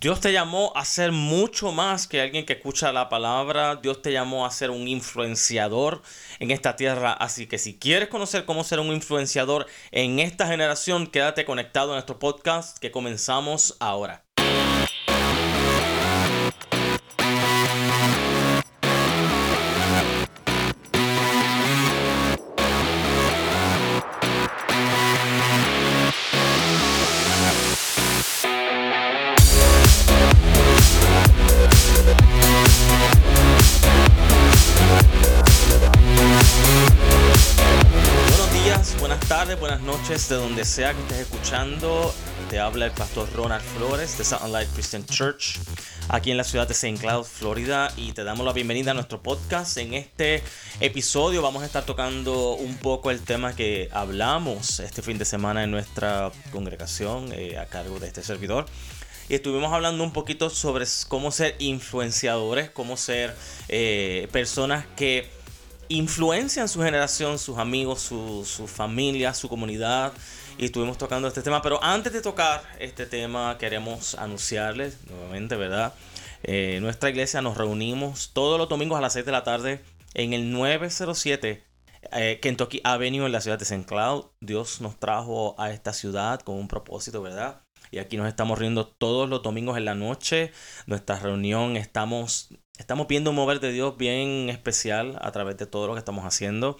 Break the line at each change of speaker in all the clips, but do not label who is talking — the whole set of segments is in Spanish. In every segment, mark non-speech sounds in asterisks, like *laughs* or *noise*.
Dios te llamó a ser mucho más que alguien que escucha la palabra. Dios te llamó a ser un influenciador en esta tierra. Así que si quieres conocer cómo ser un influenciador en esta generación, quédate conectado a nuestro podcast que comenzamos ahora. De donde sea que estés escuchando. Te habla el pastor Ronald Flores de Light Christian Church aquí en la ciudad de St. Cloud, Florida. Y te damos la bienvenida a nuestro podcast. En este episodio vamos a estar tocando un poco el tema que hablamos este fin de semana en nuestra congregación eh, a cargo de este servidor. Y estuvimos hablando un poquito sobre cómo ser influenciadores, cómo ser eh, personas que influencian su generación, sus amigos, su, su, familia, su comunidad. Y estuvimos tocando este tema. Pero antes de tocar este tema, queremos anunciarles nuevamente, ¿verdad? Eh, nuestra iglesia nos reunimos todos los domingos a las 6 de la tarde en el 907 eh, Kentucky Avenue en la ciudad de St. Cloud. Dios nos trajo a esta ciudad con un propósito, ¿verdad? Y aquí nos estamos riendo todos los domingos en la noche. Nuestra reunión estamos Estamos viendo un mover de Dios bien especial a través de todo lo que estamos haciendo.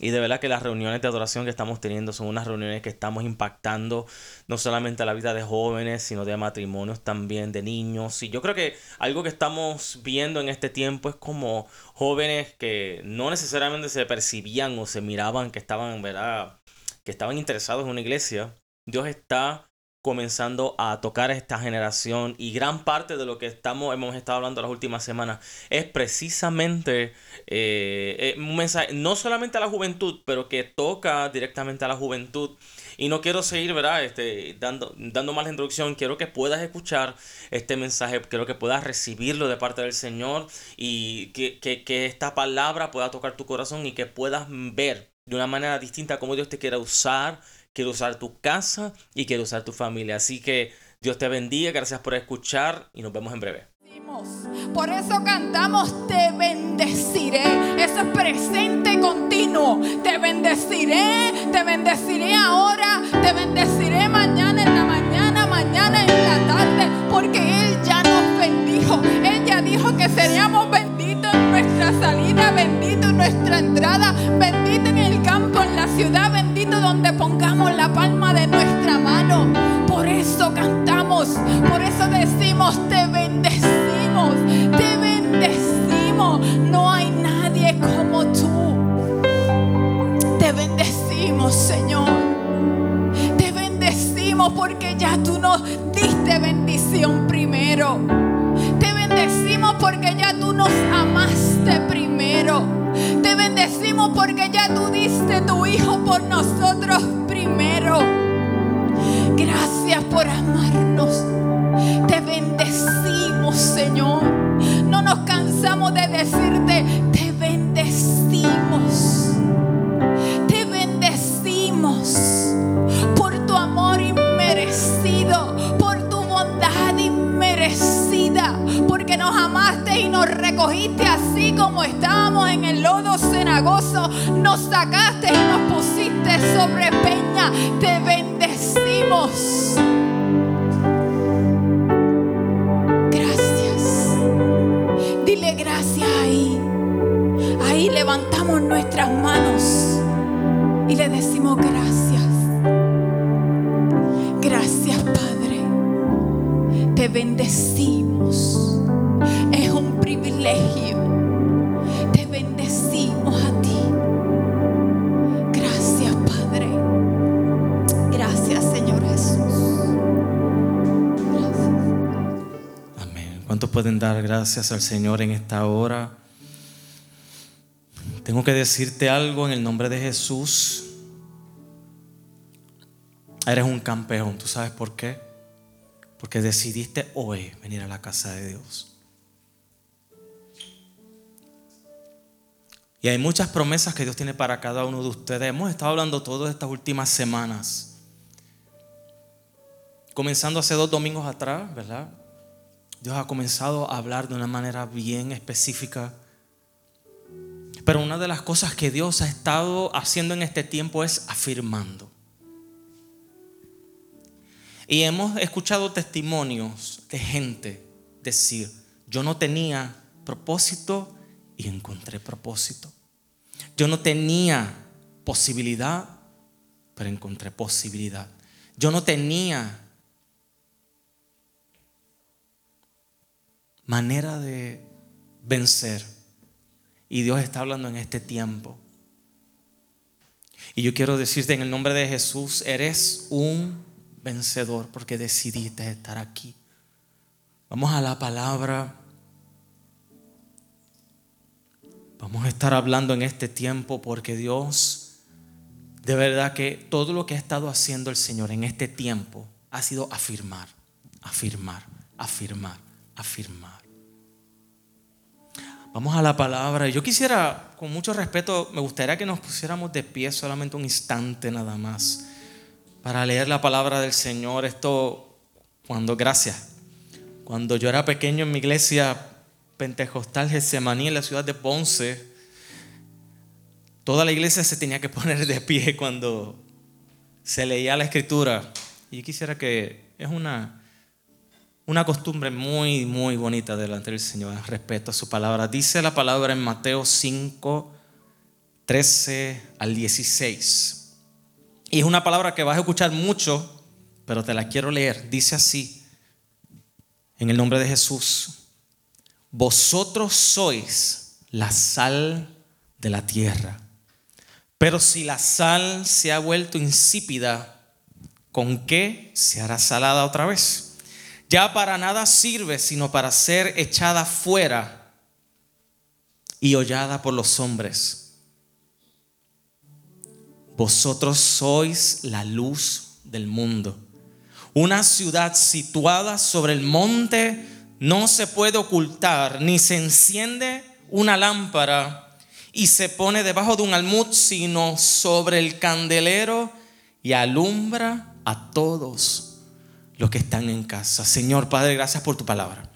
Y de verdad que las reuniones de adoración que estamos teniendo son unas reuniones que estamos impactando no solamente a la vida de jóvenes, sino de matrimonios también, de niños. Y yo creo que algo que estamos viendo en este tiempo es como jóvenes que no necesariamente se percibían o se miraban que estaban, ¿verdad? Que estaban interesados en una iglesia. Dios está comenzando a tocar a esta generación y gran parte de lo que estamos hemos estado hablando las últimas semanas es precisamente eh, eh, un mensaje no solamente a la juventud pero que toca directamente a la juventud. Y no quiero seguir verdad este dando dando más introducción. Quiero que puedas escuchar este mensaje quiero que puedas recibirlo de parte del Señor y que, que, que esta palabra pueda tocar tu corazón y que puedas ver de una manera distinta cómo Dios te quiere usar quiero usar tu casa y quiero usar tu familia. Así que Dios te bendiga, gracias por escuchar y nos vemos en breve.
Por eso cantamos, te bendeciré. Eso es presente continuo. Te bendeciré, te bendeciré ahora, te bendeciré mañana en la mañana, mañana en la tarde, porque Él ya nos bendijo. Él ya dijo que seríamos benditos en nuestra salida, bendito en nuestra entrada, bendito en ciudad, bendito donde pongamos la palma de nuestra mano. Por eso cantamos, por eso decimos, te bendecimos, te bendecimos. No hay nadie como tú. Te bendecimos, Señor. Te bendecimos porque ya tú nos diste bendición primero. Te bendecimos porque ya tú nos amaste primero. Te bendecimos porque ya tú diste tu Hijo por nosotros primero. Gracias por amarnos. Te bendecimos, Señor. No nos cansamos de decirte, te bendecimos. Te bendecimos por tu amor inmerecido, por tu bondad inmerecida, porque nos amaste y nos recogiste así como en el lodo cenagoso, nos sacaste y nos pusiste sobre peña. Te bendecimos. Gracias. Dile gracias ahí. Ahí levantamos nuestras manos y le decimos gracias. Gracias, Padre. Te bendecimos. Es un privilegio
pueden dar gracias al Señor en esta hora? Tengo que decirte algo en el nombre de Jesús. Eres un campeón, ¿tú sabes por qué? Porque decidiste hoy venir a la casa de Dios. Y hay muchas promesas que Dios tiene para cada uno de ustedes. Hemos estado hablando todas estas últimas semanas. Comenzando hace dos domingos atrás, ¿verdad? Dios ha comenzado a hablar de una manera bien específica. Pero una de las cosas que Dios ha estado haciendo en este tiempo es afirmando. Y hemos escuchado testimonios de gente decir, yo no tenía propósito y encontré propósito. Yo no tenía posibilidad, pero encontré posibilidad. Yo no tenía manera de vencer. Y Dios está hablando en este tiempo. Y yo quiero decirte en el nombre de Jesús, eres un vencedor porque decidiste estar aquí. Vamos a la palabra. Vamos a estar hablando en este tiempo porque Dios, de verdad que todo lo que ha estado haciendo el Señor en este tiempo ha sido afirmar, afirmar, afirmar, afirmar. Vamos a la palabra. Yo quisiera, con mucho respeto, me gustaría que nos pusiéramos de pie solamente un instante nada más para leer la palabra del Señor. Esto, cuando, gracias, cuando yo era pequeño en mi iglesia pentecostal Getsemaní en la ciudad de Ponce, toda la iglesia se tenía que poner de pie cuando se leía la escritura. Y quisiera que, es una, una costumbre muy, muy bonita delante del Señor, respeto a su palabra. Dice la palabra en Mateo 5, 13 al 16. Y es una palabra que vas a escuchar mucho, pero te la quiero leer. Dice así, en el nombre de Jesús, vosotros sois la sal de la tierra. Pero si la sal se ha vuelto insípida, ¿con qué se hará salada otra vez? Ya para nada sirve sino para ser echada fuera y hollada por los hombres. Vosotros sois la luz del mundo. Una ciudad situada sobre el monte no se puede ocultar, ni se enciende una lámpara y se pone debajo de un almud, sino sobre el candelero y alumbra a todos los que están en casa. Señor Padre, gracias por tu palabra.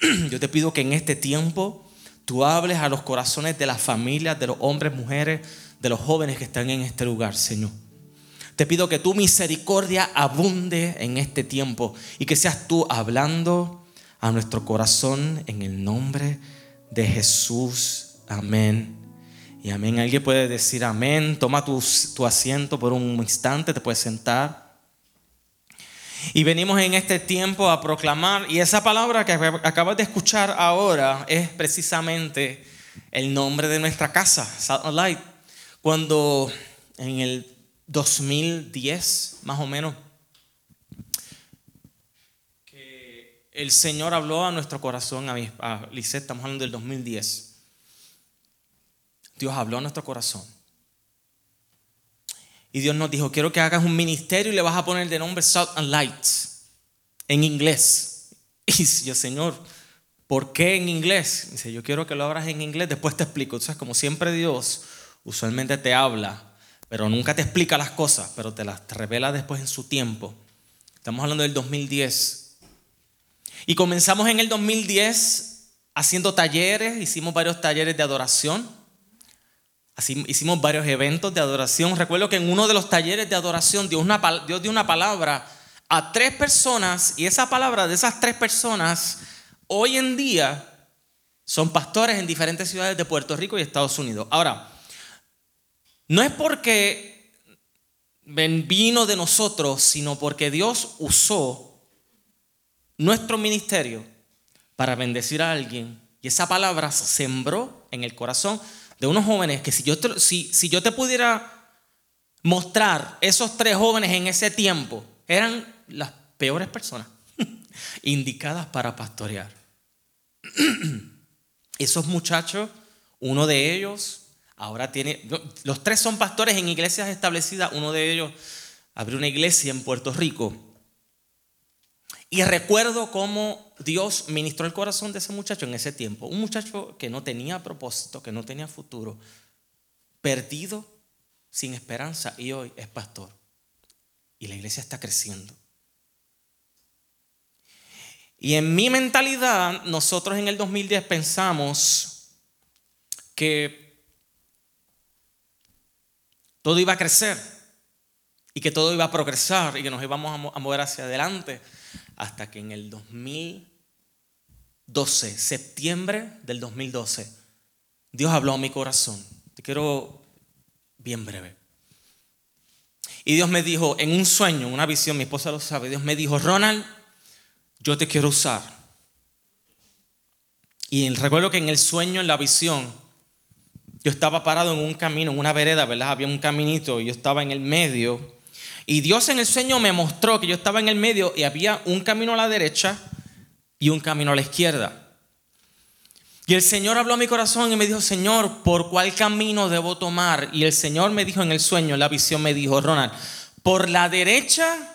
*clears throat* Yo te pido que en este tiempo tú hables a los corazones de las familias, de los hombres, mujeres, de los jóvenes que están en este lugar, Señor. Te pido que tu misericordia abunde en este tiempo y que seas tú hablando a nuestro corazón en el nombre de Jesús. Amén. Y amén. Alguien puede decir amén. Toma tu, tu asiento por un instante, te puedes sentar. Y venimos en este tiempo a proclamar, y esa palabra que acabas de escuchar ahora es precisamente el nombre de nuestra casa, Light. Cuando en el 2010, más o menos, que el Señor habló a nuestro corazón, a, a estamos hablando del 2010. Dios habló a nuestro corazón. Y Dios nos dijo, quiero que hagas un ministerio y le vas a poner de nombre Salt and Light en inglés. *laughs* Y yo, Señor, ¿por qué en inglés? Dice, yo quiero que lo abras en inglés, después te explico. Entonces, como siempre Dios usualmente te habla, pero nunca te explica las cosas, pero te las revela después en su tiempo. Estamos hablando del 2010. Y comenzamos en el 2010 haciendo talleres, hicimos varios talleres de adoración. Hicimos varios eventos de adoración. Recuerdo que en uno de los talleres de adoración Dios, Dios dio una palabra a tres personas y esa palabra de esas tres personas hoy en día son pastores en diferentes ciudades de Puerto Rico y Estados Unidos. Ahora, no es porque vino de nosotros, sino porque Dios usó nuestro ministerio para bendecir a alguien. Y esa palabra sembró en el corazón de unos jóvenes que si yo te, pudiera mostrar esos tres jóvenes en ese tiempo, eran las peores personas *laughs* indicadas para pastorear. *clears throat* Esos muchachos, uno de ellos Ahora tiene, los tres son pastores en iglesias establecidas, uno de ellos abrió una iglesia en Puerto Rico. Y recuerdo cómo Dios ministró el corazón de ese muchacho en ese tiempo. Un muchacho que no tenía propósito, que no tenía futuro, perdido, sin esperanza, y hoy es pastor. Y la iglesia está creciendo. Y en mi mentalidad, nosotros en el 2010 pensamos que todo iba a crecer y que todo iba a progresar y que nos íbamos a mover hacia adelante hasta que en el 2012, septiembre del 2012, Dios habló a mi corazón. Te quiero bien breve. Y Dios me dijo, en un sueño, una visión, mi esposa lo sabe, Dios me dijo, Ronald, yo te quiero usar. Y recuerdo que en el sueño, en la visión, yo estaba parado en un camino, en una vereda, ¿verdad? Había un caminito y yo estaba en el medio. Y Dios en el sueño me mostró que yo estaba en el medio y había un camino a la derecha y un camino a la izquierda. Y el Señor habló a mi corazón y me dijo, Señor, ¿por cuál camino debo tomar? Y el Señor me dijo en el sueño, en la visión me dijo, Ronald, por la derecha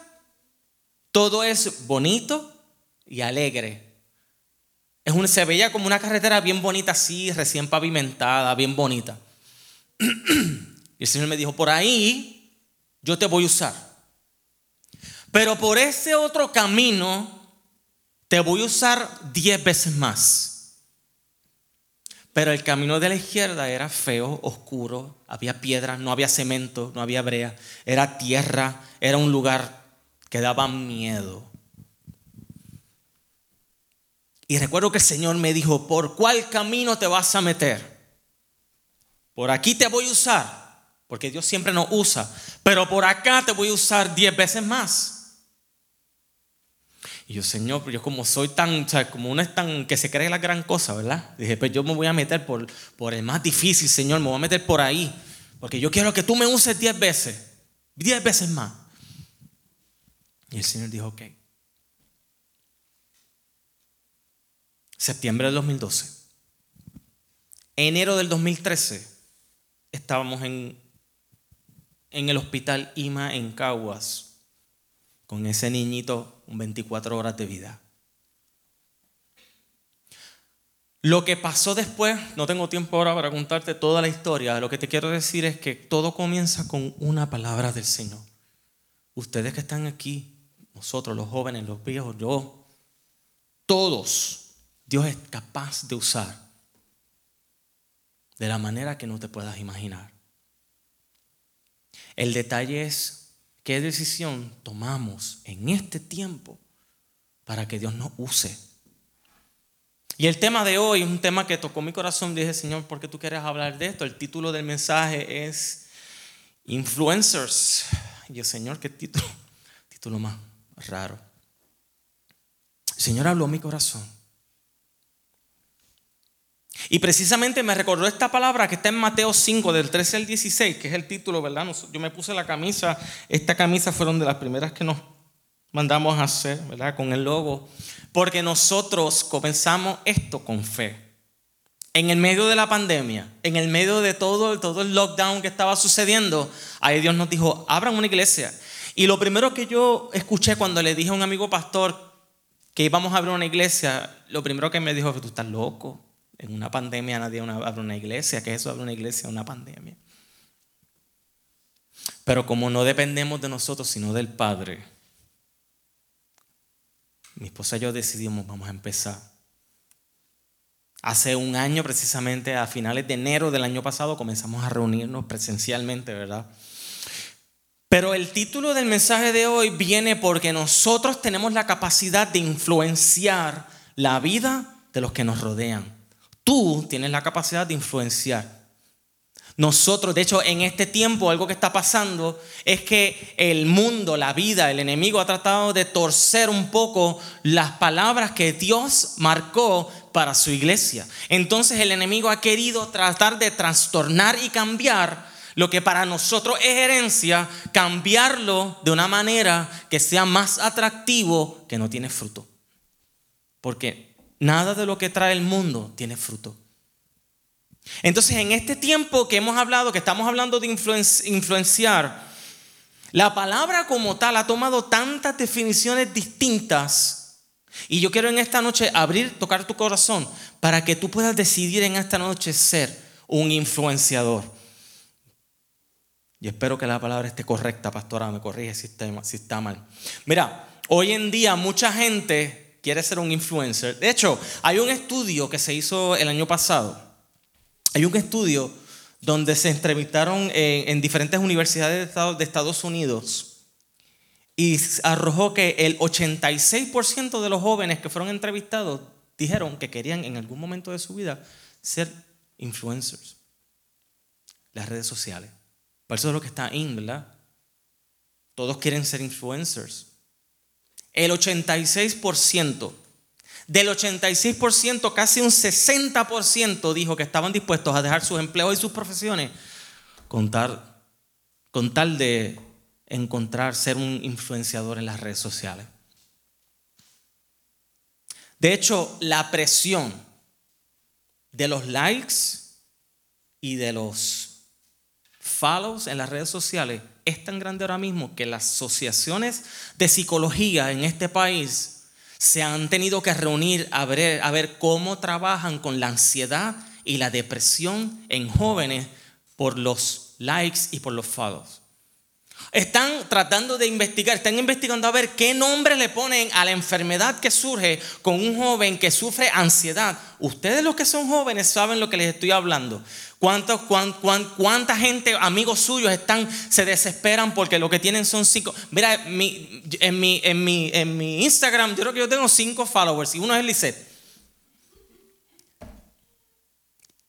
todo es bonito y alegre. Es se veía como una carretera bien bonita así, recién pavimentada, bien bonita. *clears throat* Y el Señor me dijo, por ahí yo te voy a usar. Pero por ese otro camino te voy a usar diez veces más. Pero el camino de la izquierda era feo, oscuro, había piedras, no había cemento, no había brea, era tierra, era un lugar que daba miedo. Y recuerdo que el Señor me dijo, ¿por cuál camino te vas a meter? Por aquí te voy a usar, porque Dios siempre nos usa, pero por acá te voy a usar diez veces más. Y yo, Señor, yo como soy tan, o sea, como uno es tan, que se cree la gran cosa, ¿verdad? Dije, pues yo me voy a meter por, por el más difícil, Señor, me voy a meter por ahí. Porque yo quiero que tú me uses diez veces, diez veces más. Y el Señor dijo, ok. Septiembre del 2012. Enero del 2013 estábamos en, en el hospital IMA en Caguas con ese niñito 24 horas de vida. Lo que pasó después, no tengo tiempo ahora para contarte toda la historia, lo que te quiero decir es que todo comienza con una palabra del Señor. Ustedes que están aquí, nosotros los jóvenes, los viejos, yo, todos, Dios es capaz de usar de la manera que no te puedas imaginar. El detalle es ¿Qué decisión tomamos en este tiempo para que Dios nos use? Y el tema de hoy es un tema que tocó mi corazón. Dije, Señor, ¿por qué tú quieres hablar de esto? El título del mensaje es Influencers. Y yo, Señor, ¿qué título? *laughs* Título más raro. El Señor habló mi corazón. Y precisamente me recordó esta palabra que está en Mateo 5, del 13 al 16, que es el título, ¿verdad? Yo me puse la camisa, esta camisa fueron de las primeras que nos mandamos a hacer, ¿verdad? Con el logo, porque nosotros comenzamos esto con fe. En el medio de la pandemia, en el medio de todo, todo el lockdown que estaba sucediendo, ahí Dios nos dijo, abran una iglesia. Y lo primero que yo escuché cuando le dije a un amigo pastor que íbamos a abrir una iglesia, lo primero que me dijo, tú estás loco. En una pandemia nadie abre una iglesia. ¿Qué es eso abre una iglesia una pandemia? Pero como no dependemos de nosotros, sino del Padre, mi esposa y yo decidimos, vamos a empezar. Hace un año, precisamente a finales de enero del año pasado, comenzamos a reunirnos presencialmente, ¿verdad? Pero el título del mensaje de hoy viene porque nosotros tenemos la capacidad de influenciar la vida de los que nos rodean. Tú tienes la capacidad de influenciar. Nosotros, de hecho, en este tiempo algo que está pasando es que el mundo, la vida, el enemigo ha tratado de torcer un poco las palabras que Dios marcó para su iglesia. Entonces el enemigo ha querido tratar de trastornar y cambiar lo que para nosotros es herencia, cambiarlo de una manera que sea más atractivo que no tiene fruto. Porque Nada de lo que trae el mundo tiene fruto. Entonces, en este tiempo que hemos hablado, que estamos hablando de influenciar, la palabra como tal ha tomado tantas definiciones distintas. Y yo quiero en esta noche abrir, tocar tu corazón para que tú puedas decidir en esta noche ser un influenciador. Y espero que la palabra esté correcta, pastora, me corrige si está, mal. Mira, hoy en día mucha gente quiere ser un influencer. De hecho, hay un estudio que se hizo el año pasado. Hay un estudio donde se entrevistaron en, diferentes universidades de Estados Unidos y arrojó que el 86% de los jóvenes que fueron entrevistados dijeron que querían en algún momento de su vida ser influencers. Las redes sociales. Por eso es lo que está in, ¿verdad? Todos quieren ser influencers. El 86%, del 86%, casi un 60% dijo que estaban dispuestos a dejar sus empleos y sus profesiones con tal, con tal de encontrar ser un influenciador en las redes sociales. De hecho, la presión de los likes y de los follows en las redes sociales es tan grande ahora mismo que las asociaciones de psicología en este país se han tenido que reunir a ver, cómo trabajan con la ansiedad y la depresión en jóvenes por los likes y por los follows. Están tratando de investigar, están investigando a ver qué nombre le ponen a la enfermedad que surge con un joven que sufre ansiedad. Ustedes los que son jóvenes saben lo que les estoy hablando. ¿Cuántos, cuánta gente, amigos suyos, están, se desesperan porque lo que tienen son cinco? Mira, en, mi, en, mi, en mi Instagram yo creo que yo tengo cinco followers y uno es Lisette.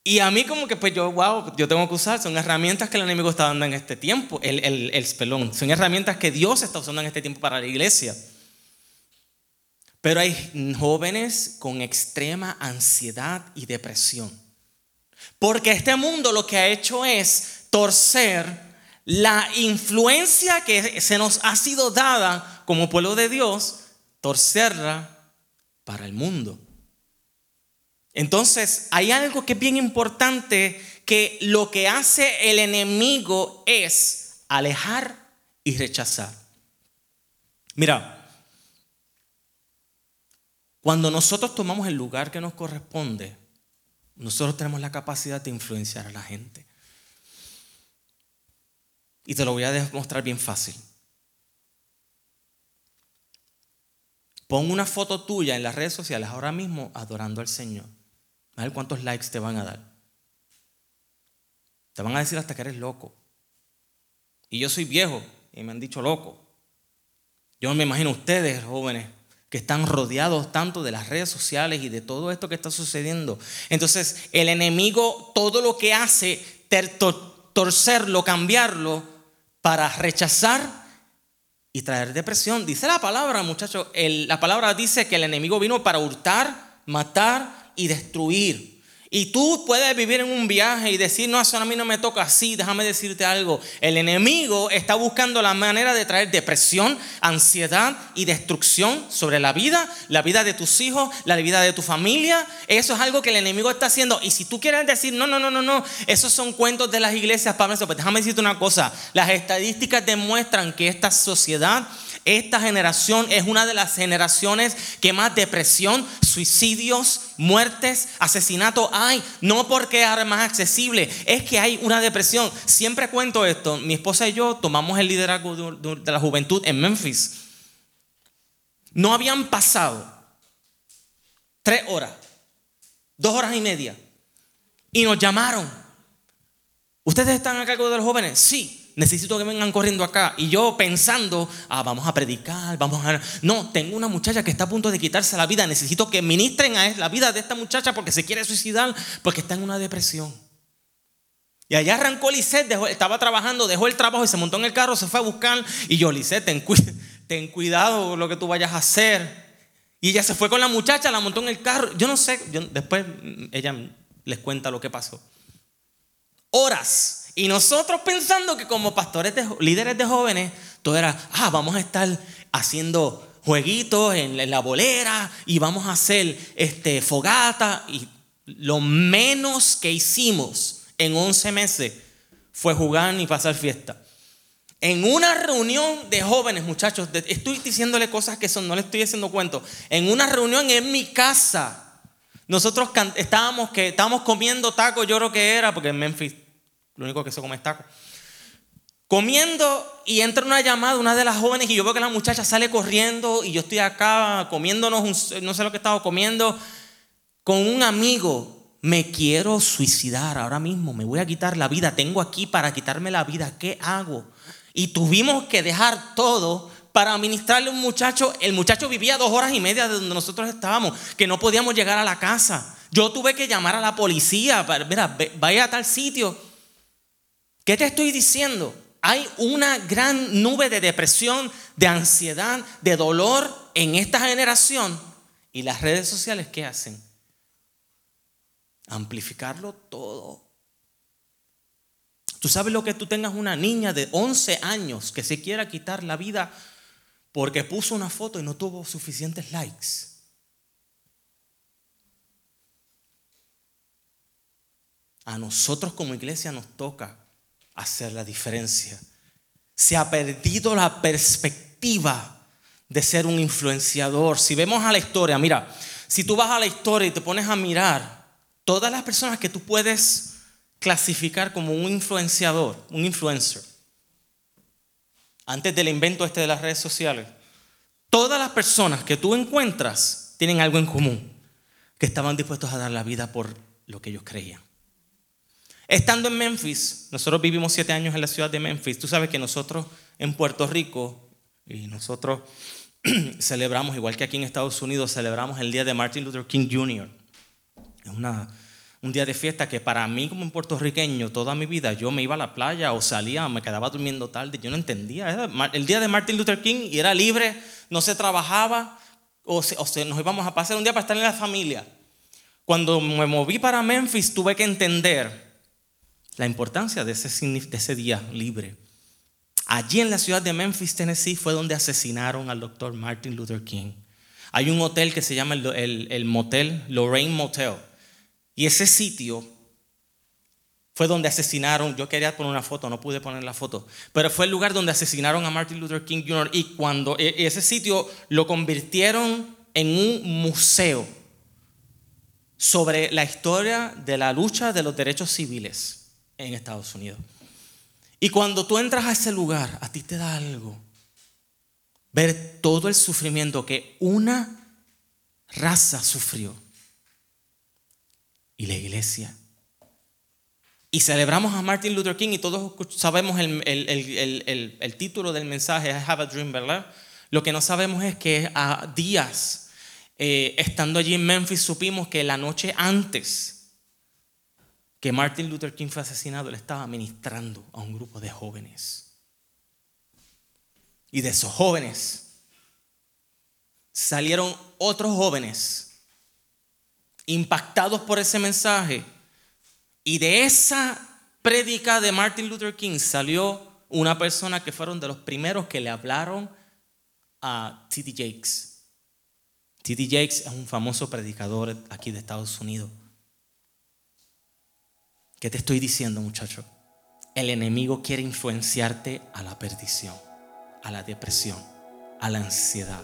Y a mí como que pues yo, wow, yo tengo que usar, son herramientas que el enemigo está dando en este tiempo, el, el, el son herramientas que Dios está usando en este tiempo para la iglesia. Pero hay jóvenes con extrema ansiedad y depresión. Porque este mundo lo que ha hecho es torcer la influencia que se nos ha sido dada como pueblo de Dios, torcerla para el mundo. Entonces, hay algo que es bien importante, que lo que hace el enemigo es alejar y rechazar. Mira, cuando nosotros tomamos el lugar que nos corresponde, nosotros tenemos la capacidad de influenciar a la gente. Y te lo voy a demostrar bien fácil. Pon una foto tuya en las redes sociales ahora mismo adorando al Señor. A ver cuántos likes te van a dar. Te van a decir hasta que eres loco. Y yo soy viejo y me han dicho loco. Yo me imagino ustedes, jóvenes, que están rodeados tanto de las redes sociales y de todo esto que está sucediendo. Entonces, el enemigo todo lo que hace, torcerlo, cambiarlo, para rechazar y traer depresión. Dice la palabra, muchachos, la palabra dice que el enemigo vino para hurtar, matar y destruir. Y tú puedes vivir en un viaje y decir, no, eso a mí no me toca así, déjame decirte algo. El enemigo está buscando la manera de traer depresión, ansiedad y destrucción sobre la vida, la vida de tus hijos, la vida de tu familia. Eso es algo que el enemigo está haciendo. Y si tú quieres decir, no, no, no, no, no, esos son cuentos de las iglesias, Pablo, pues déjame decirte una cosa. Las estadísticas demuestran que esta sociedad esta generación es una de las generaciones que más depresión, suicidios, muertes, asesinatos hay. No porque es más accesible, es que hay una depresión. Siempre cuento esto. Mi esposa y yo tomamos el liderazgo de la juventud en Memphis. No habían pasado tres horas, dos horas y media. Y nos llamaron. ¿Ustedes están a cargo de los jóvenes? Sí necesito que vengan corriendo acá. Y yo pensando, ah, vamos a predicar, vamos a... No, tengo una muchacha que está a punto de quitarse la vida, necesito que ministren a la vida de esta muchacha porque se quiere suicidar, porque está en una depresión. Y allá arrancó Lisette, estaba trabajando, dejó el trabajo y se montó en el carro, se fue a buscar. Y yo, Lisette, ten, ten cuidado lo que tú vayas a hacer. Y ella se fue con la muchacha, la montó en el carro. Yo no sé, después ella les cuenta lo que pasó. Horas y nosotros pensando que como pastores, de, líderes de jóvenes, todo era, ah, vamos a estar haciendo jueguitos en, la bolera y vamos a hacer este, fogata. Y lo menos que hicimos en 11 meses fue jugar y pasar fiesta. En una reunión de jóvenes, muchachos, estoy diciéndole cosas que son, no le estoy haciendo cuento. En una reunión en mi casa, nosotros estábamos, que, estábamos comiendo tacos, yo creo que era, porque en Memphis lo único que se come es taco. comiendo y entra una llamada, una de las jóvenes, y yo veo que la muchacha sale corriendo y yo estoy acá comiéndonos, no sé lo que estaba comiendo, con un amigo. Me quiero suicidar ahora mismo, me voy a quitar la vida, tengo aquí para quitarme la vida, ¿qué hago? Y tuvimos que dejar todo para ministrarle a un muchacho. El muchacho vivía dos horas y media de donde nosotros estábamos, que no podíamos llegar a la casa. Yo tuve que llamar a la policía, para, mira, vaya a tal sitio. ¿Qué te estoy diciendo? Hay una gran nube de depresión, de ansiedad, de dolor en esta generación. ¿Y las redes sociales qué hacen? Amplificarlo todo. Tú sabes lo que tú tengas una niña de 11 años que se quiera quitar la vida porque puso una foto y no tuvo suficientes likes. A nosotros como iglesia nos toca hacer la diferencia. Se ha perdido la perspectiva de ser un influenciador. Si vemos a la historia, mira, si tú vas a la historia y te pones a mirar todas las personas que tú puedes clasificar como un influenciador, un influencer, antes del invento este de las redes sociales, todas las personas que tú encuentras tienen algo en común, que estaban dispuestos a dar la vida por lo que ellos creían. Estando en Memphis, nosotros vivimos siete años en la ciudad de Memphis, tú sabes que nosotros en Puerto Rico, y nosotros *clears throat* celebramos, igual que aquí en Estados Unidos, celebramos el día de Martin Luther King Jr. Es una un día de fiesta que para mí como puertorriqueño toda mi vida yo me iba a la playa o salía, me quedaba durmiendo tarde, yo no entendía. el día de Martin Luther King y era libre, no se trabajaba o, nos íbamos a pasar un día para estar en la familia. Cuando me moví para Memphis tuve que entender la importancia de ese, de ese día libre. Allí en la ciudad de Memphis, Tennessee, fue donde asesinaron al doctor Martin Luther King. Hay un hotel que se llama el, el motel, Lorraine Motel y ese sitio fue donde asesinaron, yo quería poner una foto, no pude poner la foto, pero fue el lugar donde asesinaron a Martin Luther King Jr. y cuando e, ese sitio lo convirtieron en un museo sobre la historia de la lucha de los derechos civiles en Estados Unidos. Y cuando tú entras a ese lugar, a ti te da algo. Ver todo el sufrimiento que una raza sufrió y la iglesia. Y celebramos a Martin Luther King y todos sabemos el, título del mensaje, I Have a Dream, ¿verdad? Lo que no sabemos es que a días, eh, estando allí en Memphis, supimos que la noche antes que Martin Luther King fue asesinado, él estaba ministrando a un grupo de jóvenes. Y de esos jóvenes salieron otros jóvenes impactados por ese mensaje. Y de esa prédica de Martin Luther King salió una persona que fueron de los primeros que le hablaron a T.D. Jakes. T.D. Jakes es un famoso predicador aquí de Estados Unidos. ¿Qué te estoy diciendo, muchacho? El enemigo quiere influenciarte a la perdición, a la depresión, a la ansiedad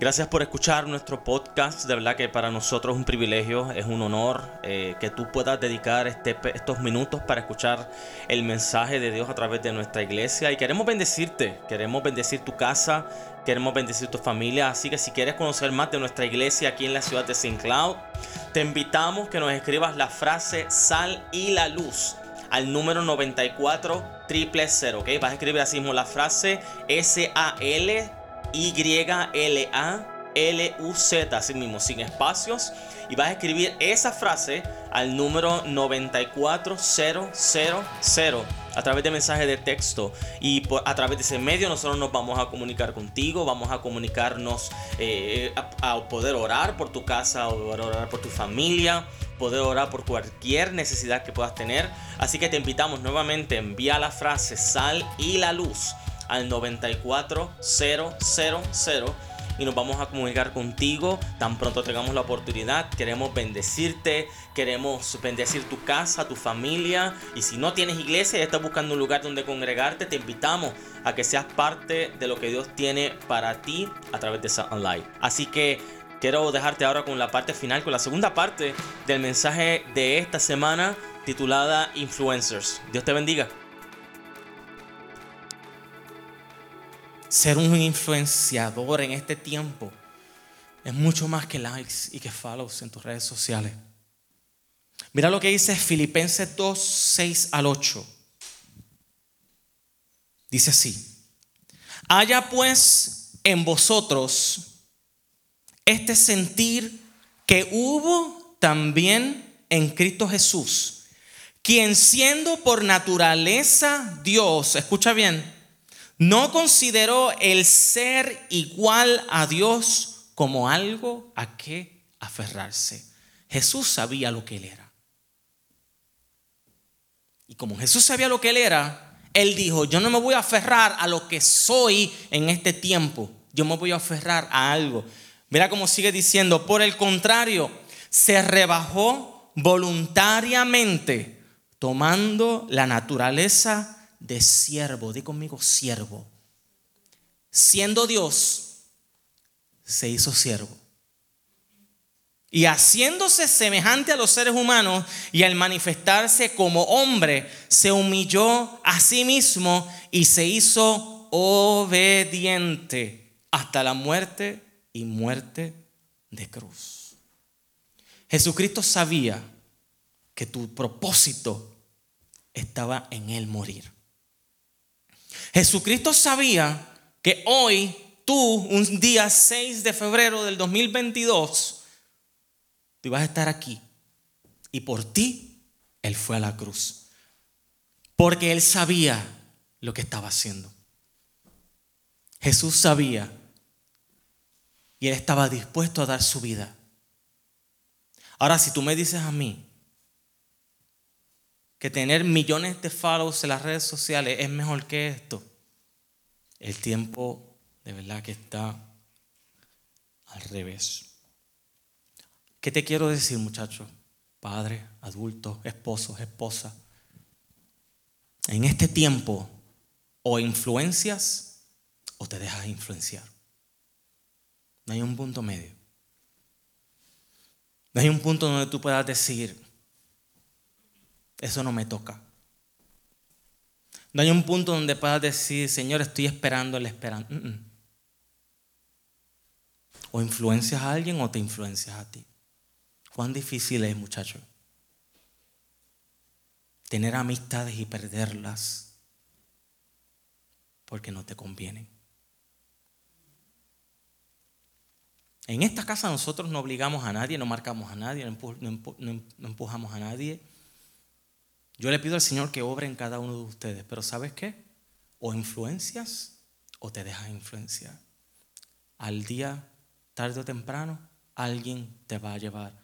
Gracias por escuchar nuestro podcast. De verdad que para nosotros es un privilegio, es un honor eh, que tú puedas dedicar este, estos minutos para escuchar el mensaje de Dios a través de nuestra iglesia. Y queremos bendecirte, queremos bendecir tu casa, queremos bendecir tu familia. Así que si quieres conocer más de nuestra iglesia aquí en la ciudad de St. Cloud, te invitamos que nos escribas la frase sal y la luz al número 94 triple ¿ok? Vas a escribir así mismo la frase S-A-L y-L-A-L-U-Z, así mismo, sin espacios. Y vas a escribir esa frase al número 94000 a través de mensaje de texto. Y a través de ese medio nosotros nos vamos a comunicar contigo, vamos a comunicarnos, eh, a, poder orar por tu casa, poder orar por tu familia, poder orar por cualquier necesidad que puedas tener. Así que te invitamos nuevamente, envía la frase sal y la luz al 94000 y nos vamos a comunicar contigo tan pronto tengamos la oportunidad. Queremos bendecirte, queremos bendecir tu casa, tu familia. Y si no tienes iglesia y estás buscando un lugar donde congregarte, te invitamos a que seas parte de lo que Dios tiene para ti a través de Sound Online. Así que quiero dejarte ahora con la parte final, con la segunda parte del mensaje de esta semana titulada Influencers. Dios te bendiga. Ser un influenciador en este tiempo es mucho más que likes y que follows en tus redes sociales. Mira lo que dice Filipenses 2, 6 al 8. Dice así, haya pues en vosotros este sentir que hubo también en Cristo Jesús, quien siendo por naturaleza Dios, escucha bien, no consideró el ser igual a Dios como algo a que aferrarse. Jesús sabía lo que él era. Y como Jesús sabía lo que él era, él dijo, yo no me voy a aferrar a lo que soy en este tiempo, yo me voy a aferrar a algo. Mira cómo sigue diciendo, por el contrario, se rebajó voluntariamente, tomando la naturaleza de siervo, di conmigo siervo. Siendo Dios, se hizo siervo. Y haciéndose semejante a los seres humanos y al manifestarse como hombre, se humilló a sí mismo y se hizo obediente hasta la muerte y muerte de cruz. Jesucristo sabía que tu propósito estaba en él morir. Jesucristo sabía que hoy, tú, un día 6 de febrero del 2022, tú ibas a estar aquí. Y por ti, Él fue a la cruz. Porque Él sabía lo que estaba haciendo. Jesús sabía y Él estaba dispuesto a dar su vida. Ahora, si tú me dices a mí que tener millones de follows en las redes sociales es mejor que esto, el tiempo de verdad que está al revés. ¿Qué te quiero decir, muchachos? Padre, adultos, esposos, esposa. En este tiempo, o influencias o te dejas influenciar. No hay un punto medio. No hay un punto donde tú puedas decir, eso no me toca. No hay un punto donde puedas decir, Señor, estoy esperando el esperando. O influencias a alguien o te influencias a ti. ¿Cuán difícil es, muchacho? Tener amistades y perderlas porque no te convienen. En esta casa nosotros no obligamos a nadie, no marcamos a nadie, no empujamos a nadie. Yo le pido al Señor que obre en cada uno de ustedes, pero ¿sabes qué? O influencias o te dejas influenciar. Al día, tarde o temprano, alguien te va a llevar.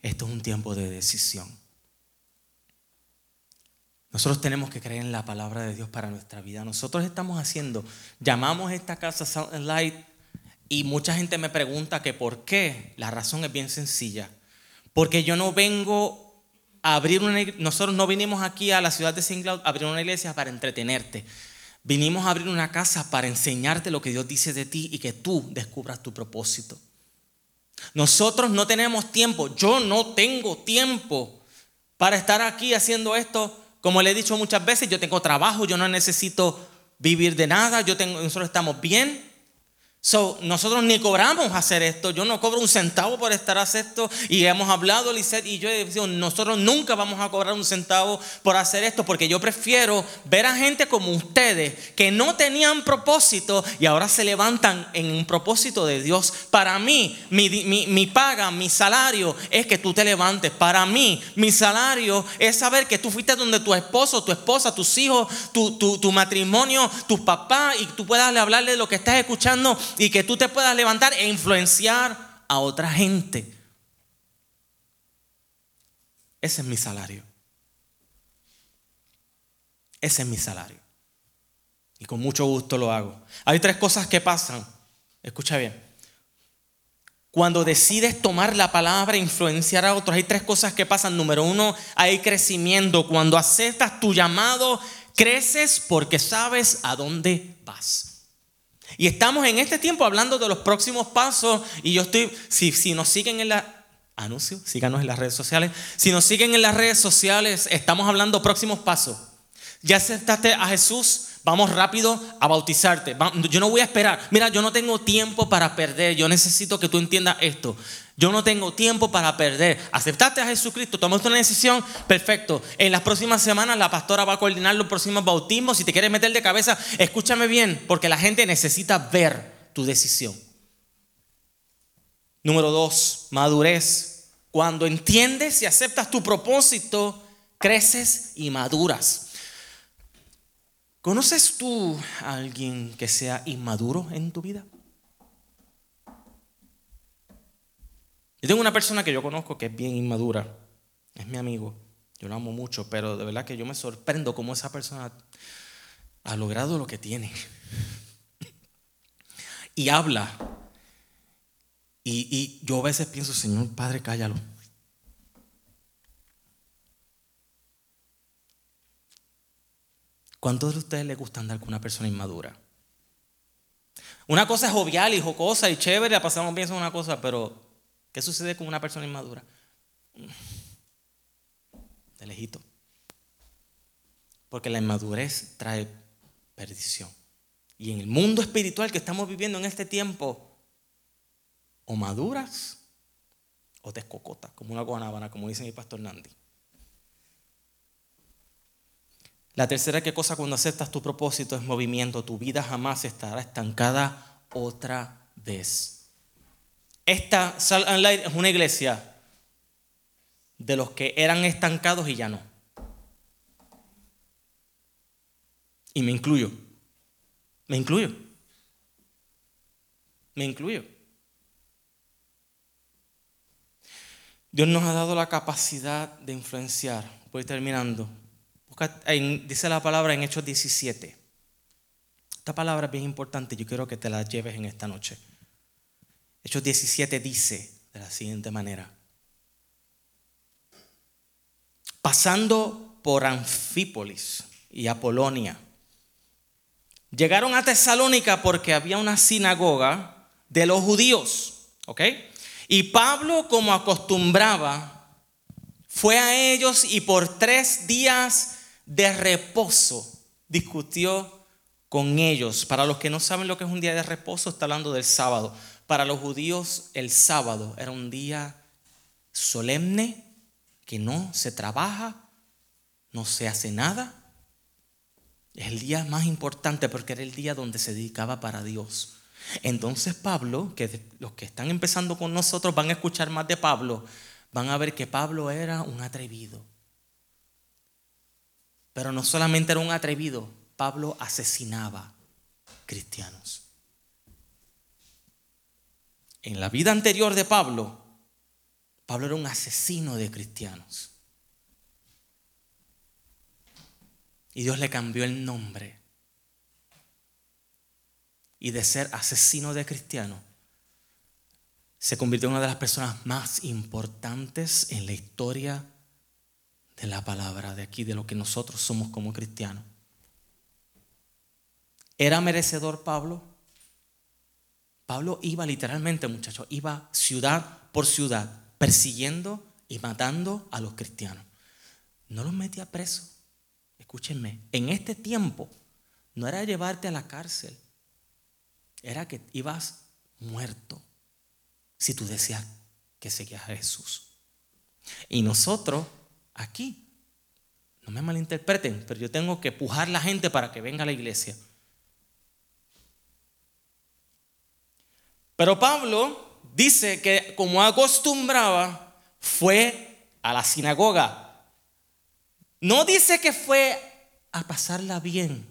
Esto es un tiempo de decisión. Nosotros tenemos que creer en la palabra de Dios para nuestra vida. Nosotros estamos haciendo, llamamos esta casa Sound and Light y mucha gente me pregunta que por qué. La razón es bien sencilla. Porque yo no vengo abrir una nosotros no vinimos aquí a la ciudad de St. Cloud a abrir una iglesia para entretenerte. Vinimos a abrir una casa para enseñarte lo que Dios dice de ti y que tú descubras tu propósito. Nosotros no tenemos tiempo, yo no tengo tiempo para estar aquí haciendo esto. Como le he dicho muchas veces, yo tengo trabajo, yo no necesito vivir de nada, yo tengo, nosotros estamos bien. So, nosotros ni cobramos hacer esto. Yo no cobro un centavo por estar haciendo esto. Y hemos hablado, Lisette y yo, y nosotros nunca vamos a cobrar un centavo por hacer esto, porque yo prefiero ver a gente como ustedes que no tenían propósito y ahora se levantan en un propósito de Dios. Para mí, mi, paga, mi salario es que tú te levantes. Para mí, mi salario es saber que tú fuiste donde tu esposo, tu esposa, tus hijos, tu, tu matrimonio, tus papás, y tú puedas hablarle de lo que estás escuchando y que tú te puedas levantar e influenciar a otra gente. Ese es mi salario. Ese es mi salario. Y con mucho gusto lo hago. Hay tres cosas que pasan. Escucha bien. Cuando decides tomar la palabra e influenciar a otros, hay tres cosas que pasan. Número uno, hay crecimiento. Cuando aceptas tu llamado, creces porque sabes a dónde vas. Y estamos en este tiempo hablando de los próximos pasos. Y yo estoy, si, si nos siguen en la... Anuncio, síganos en las redes sociales. Si nos siguen en las redes sociales, estamos hablando próximos pasos. Ya aceptaste a Jesús, vamos rápido a bautizarte. Yo no voy a esperar. Mira, yo no tengo tiempo para perder. Yo necesito que tú entiendas esto. Yo no tengo tiempo para perder. Aceptaste a Jesucristo, tomaste una decisión, perfecto. En las próximas semanas la pastora va a coordinar los próximos bautismos. Si te quieres meter de cabeza, escúchame bien, porque la gente necesita ver tu decisión. Número dos, madurez. Cuando entiendes y aceptas tu propósito, creces y maduras. ¿Conoces tú a alguien que sea inmaduro en tu vida? Yo tengo una persona que yo conozco que es bien inmadura. Es mi amigo. Yo lo amo mucho, pero de verdad que yo me sorprendo cómo esa persona ha logrado lo que tiene. y habla. Y, yo a veces pienso, Señor Padre, cállalo. ¿Cuántos de ustedes les gusta andar con una persona inmadura? Una cosa es jovial y jocosa y chévere, la pasamos bien, es una cosa, pero ¿qué sucede con una persona inmadura? De lejito. Porque la inmadurez trae perdición. Y en el mundo espiritual que estamos viviendo en este tiempo, o maduras o te escocotas, como una guanábana, como dice mi pastor Nandi. La tercera que cosa cuando aceptas tu propósito es movimiento. Tu vida jamás estará estancada otra vez. Esta Salt and Light es una iglesia de los que eran estancados y ya no. Y me incluyo. Me incluyo. Me incluyo. Dios nos ha dado la capacidad de influenciar. Voy terminando dice la palabra en Hechos 17. Esta palabra es bien importante, yo quiero que te la lleves en esta noche. Hechos 17 dice de la siguiente manera. Pasando por Anfípolis y Apolonia, llegaron a Tesalónica porque había una sinagoga de los judíos. ¿Ok? Y Pablo, como acostumbraba, fue a ellos y por tres días de reposo discutió con ellos. Para los que no saben lo que es un día de reposo, está hablando del sábado. Para los judíos el sábado era un día solemne, que no se trabaja, no se hace nada. Es el día más importante porque era el día donde se dedicaba para Dios. Entonces Pablo, que los que están empezando con nosotros van a escuchar más de Pablo, van a ver que Pablo era un atrevido. Pero no solamente era un atrevido, Pablo asesinaba cristianos. En la vida anterior de Pablo, Pablo era un asesino de cristianos. Y Dios le cambió el nombre. Y de ser asesino de cristianos, se convirtió en una de las personas más importantes en la historia de la palabra de aquí, de lo que nosotros somos como cristianos. ¿Era merecedor Pablo? Pablo iba literalmente, muchachos, iba ciudad por ciudad, persiguiendo y matando a los cristianos. No los metía preso. Escúchenme, en este tiempo no era llevarte a la cárcel, era que ibas muerto si tú decías que seguías a Jesús. Y nosotros aquí. No me malinterpreten, pero yo tengo que pujar la gente para que venga a la iglesia. Pero Pablo dice que como acostumbraba, fue a la sinagoga. No dice que fue a pasarla bien.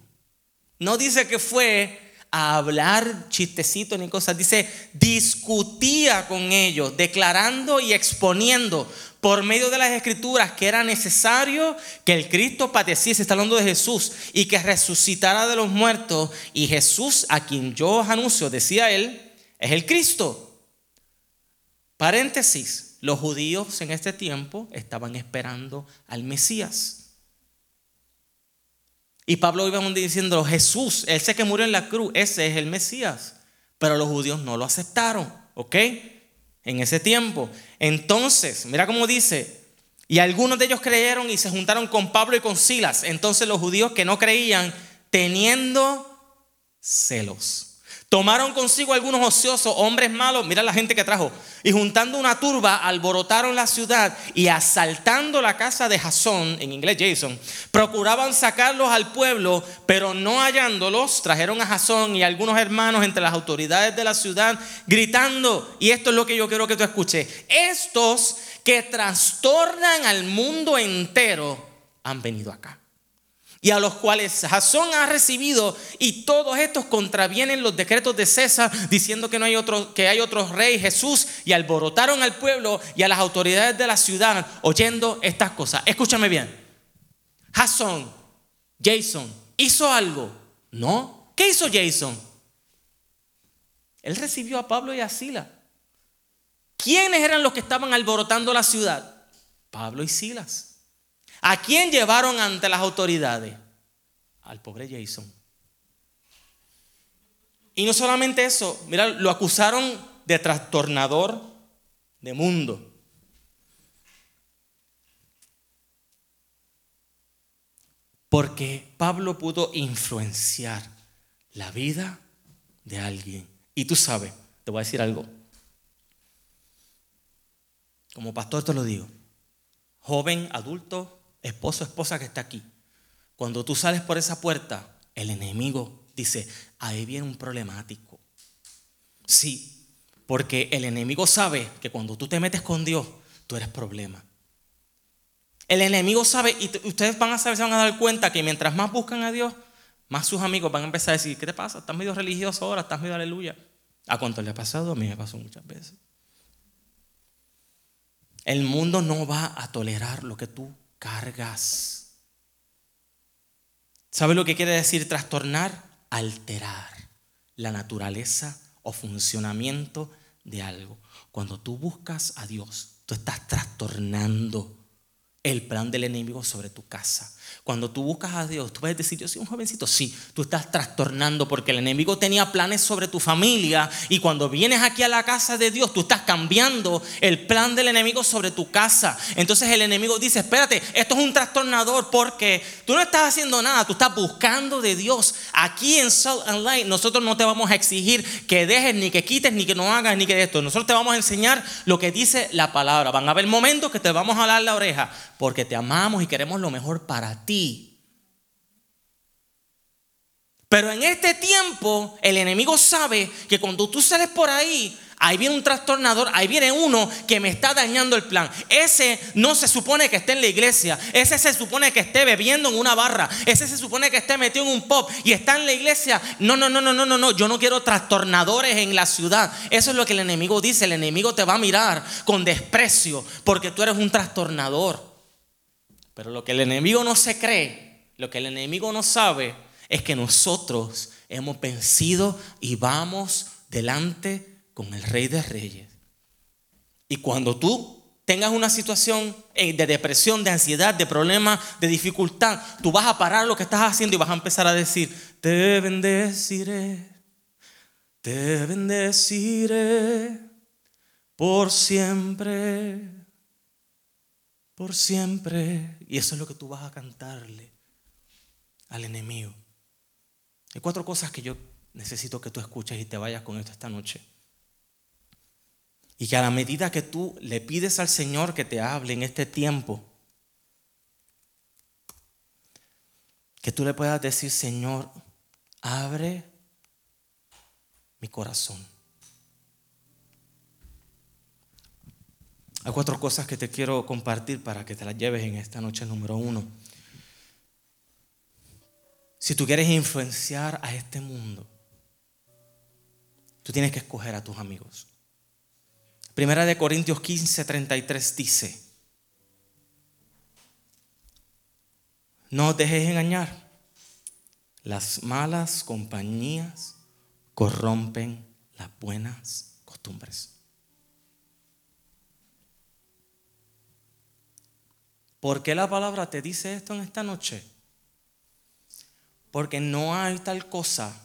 No dice que fue a hablar chistecitos ni cosas. Dice, discutía con ellos, declarando y exponiendo por medio de las escrituras que era necesario que el Cristo padeciese, está hablando de Jesús, y que resucitara de los muertos. Y Jesús, a quien yo os anuncio, decía él, es el Cristo. Paréntesis, los judíos en este tiempo estaban esperando al Mesías. Y Pablo iba diciendo, Jesús, ese que murió en la cruz, ese es el Mesías. Pero los judíos no lo aceptaron, ¿ok? En ese tiempo. Entonces, mira cómo dice, Y algunos de ellos creyeron y se juntaron con Pablo y con Silas. Entonces los judíos que no creían, teniendo celos. Tomaron consigo algunos ociosos, hombres malos, mira la gente que trajo, y juntando una turba, alborotaron la ciudad y asaltando la casa de Jasón, en inglés Jason, procuraban sacarlos al pueblo, pero no hallándolos, trajeron a Jasón y algunos hermanos entre las autoridades de la ciudad, gritando, y esto es lo que yo quiero que tú escuches, estos que trastornan al mundo entero han venido acá y a los cuales Jasón ha recibido y todos estos contravienen los decretos de César diciendo que no hay otro que hay rey Jesús y alborotaron al pueblo y a las autoridades de la ciudad oyendo estas cosas. Escúchame bien. Jasón, Jason hizo algo? No. ¿Qué hizo Jason? Él recibió a Pablo y a Sila. ¿Quiénes eran los que estaban alborotando la ciudad? Pablo y Silas. ¿A quién llevaron ante las autoridades? Al pobre Jason. Y no solamente eso, mira, lo acusaron de trastornador de mundo. Porque Pablo pudo influenciar la vida de alguien. Y tú sabes, te voy a decir algo. Como pastor te lo digo. Joven, adulto, esposo, esposa que está aquí, cuando tú sales por esa puerta, el enemigo dice, ahí viene un problemático. Sí, porque el enemigo sabe que cuando tú te metes con Dios, tú eres problema. El enemigo sabe, y ustedes van a saber, se van a dar cuenta que mientras más buscan a Dios, más sus amigos van a empezar a decir, ¿qué te pasa? Estás medio religioso ahora, estás medio aleluya. ¿A cuánto le ha pasado? A mí me pasó muchas veces. El mundo no va a tolerar lo que tú cargas. ¿Sabe lo que quiere decir trastornar? Alterar la naturaleza o funcionamiento de algo. Cuando tú buscas a Dios, tú estás trastornando el plan del enemigo sobre tu casa. Cuando tú buscas a Dios, tú puedes decir, yo soy un jovencito. Sí, tú estás trastornando porque el enemigo tenía planes sobre tu familia y cuando vienes aquí a la casa de Dios, tú estás cambiando el plan del enemigo sobre tu casa. Entonces el enemigo dice, espérate, esto es un trastornador porque tú no estás haciendo nada, tú estás buscando de Dios. Aquí en Salt and Light nosotros no te vamos a exigir que dejes, ni que quites, ni que no hagas, ni que de esto. Nosotros te vamos a enseñar lo que dice la palabra. Van a haber momentos que te vamos a dar la oreja porque te amamos y queremos lo mejor para ti. Pero en este tiempo el enemigo sabe que cuando tú sales por ahí, ahí viene un trastornador, ahí viene uno que me está dañando el plan. Ese no se supone que esté en la iglesia, ese se supone que esté bebiendo en una barra, ese se supone que esté metido en un pop y está en la iglesia. No, no, no, no, no, no, no, yo no quiero trastornadores en la ciudad. Eso es lo que el enemigo dice, el enemigo te va a mirar con desprecio porque tú eres un trastornador. Pero lo que el enemigo no se cree, lo que el enemigo no sabe, es que nosotros hemos vencido y vamos delante con el Rey de Reyes. Y cuando tú tengas una situación eh, de depresión, de ansiedad, de problema, de dificultad, tú vas a parar lo que estás haciendo y vas a empezar a decir, te bendeciré, te bendeciré por siempre, por siempre. Y eso es lo que tú vas a cantarle al enemigo. Hay cuatro cosas que yo necesito que tú escuches y te vayas con esto esta noche. Y que a la medida que tú le pides al Señor que te hable en este tiempo, que tú le puedas decir, Señor, abre mi corazón. Hay cuatro cosas que te quiero compartir para que te las lleves en esta noche número uno. Si tú quieres influenciar a este mundo, tú tienes que escoger a tus amigos. Primera de Corintios 15, 33 dice, no os dejes engañar. Las malas compañías corrompen las buenas costumbres. ¿Por qué la palabra te dice esto en esta noche? Porque no hay tal cosa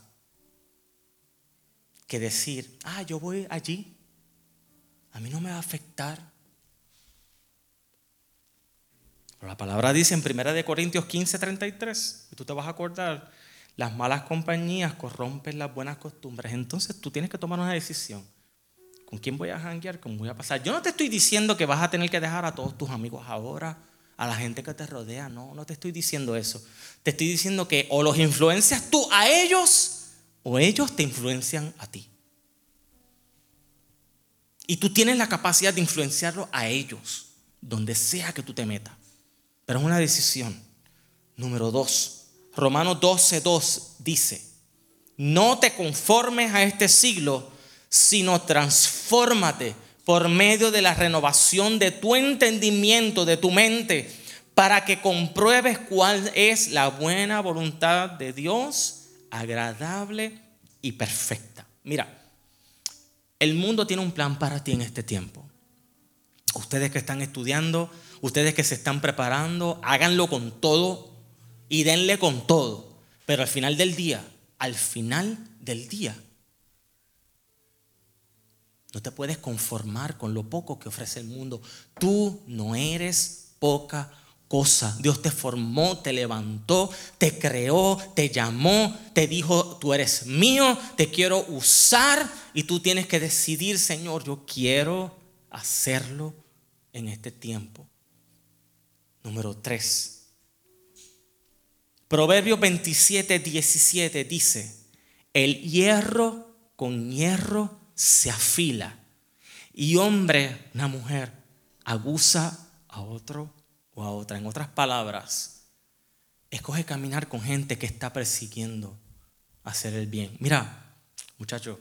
que decir, ah, yo voy allí, a mí no me va a afectar. La palabra dice en 1 Corintios 15, 33, y tú te vas a acordar, las malas compañías corrompen las buenas costumbres. Entonces tú tienes que tomar una decisión. ¿Con quién voy a janguear? ¿Cómo voy a pasar? Yo no te estoy diciendo que vas a tener que dejar a todos tus amigos ahora, a la gente que te rodea. No, no te estoy diciendo eso. Te estoy diciendo que o los influencias tú a ellos o ellos te influencian a ti. Y tú tienes la capacidad de influenciarlo a ellos, donde sea que tú te metas. Pero es una decisión. Número dos, Romanos 12, 2 dice, no te conformes a este siglo, sino transfórmate por medio de la renovación de tu entendimiento, de tu mente, para que compruebes cuál es la buena voluntad de Dios, agradable y perfecta. Mira, el mundo tiene un plan para ti en este tiempo. Ustedes que están estudiando, ustedes que se están preparando, háganlo con todo y denle con todo. Pero al final del día, al final del día, no te puedes conformar con lo poco que ofrece el mundo. Tú no eres poca cosa. Dios te formó, te levantó, te creó, te llamó, te dijo, tú eres mío, te quiero usar y tú tienes que decidir, Señor, yo quiero hacerlo en este tiempo. Número 3. Proverbios 27, 17 dice, el hierro con hierro se afila y hombre, una mujer, abusa a otro o a otra. En otras palabras, escoge caminar con gente que está persiguiendo hacer el bien. Mira, muchacho,